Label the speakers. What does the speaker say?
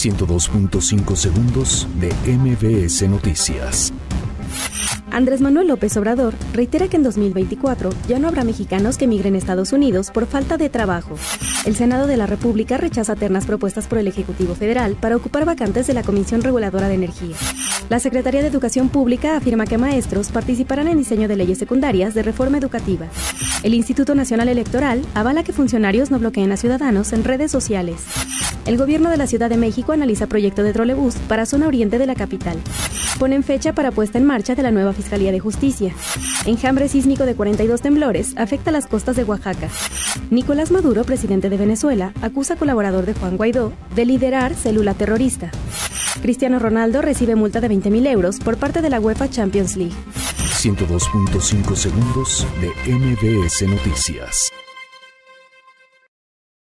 Speaker 1: 102.5 segundos de MBS Noticias.
Speaker 2: Andrés Manuel López Obrador reitera que en 2024 ya no habrá mexicanos que migren a Estados Unidos por falta de trabajo. El Senado de la República rechaza ternas propuestas por el Ejecutivo Federal para ocupar vacantes de la Comisión Reguladora de Energía. La Secretaría de Educación Pública afirma que maestros participarán en diseño de leyes secundarias de reforma educativa. El Instituto Nacional Electoral avala que funcionarios no bloqueen a ciudadanos en redes sociales. El gobierno de la Ciudad de México analiza proyecto de trolebús para zona oriente de la capital. Ponen fecha para puesta en marcha de la nueva Fiscalía de Justicia. Enjambre sísmico de 42 temblores afecta las costas de Oaxaca. Nicolás Maduro, presidente de Venezuela, acusa colaborador de Juan Guaidó de liderar célula terrorista. Cristiano Ronaldo recibe multa de 20.000 euros por parte de la UEFA Champions League.
Speaker 1: 102.5 segundos de MBS Noticias.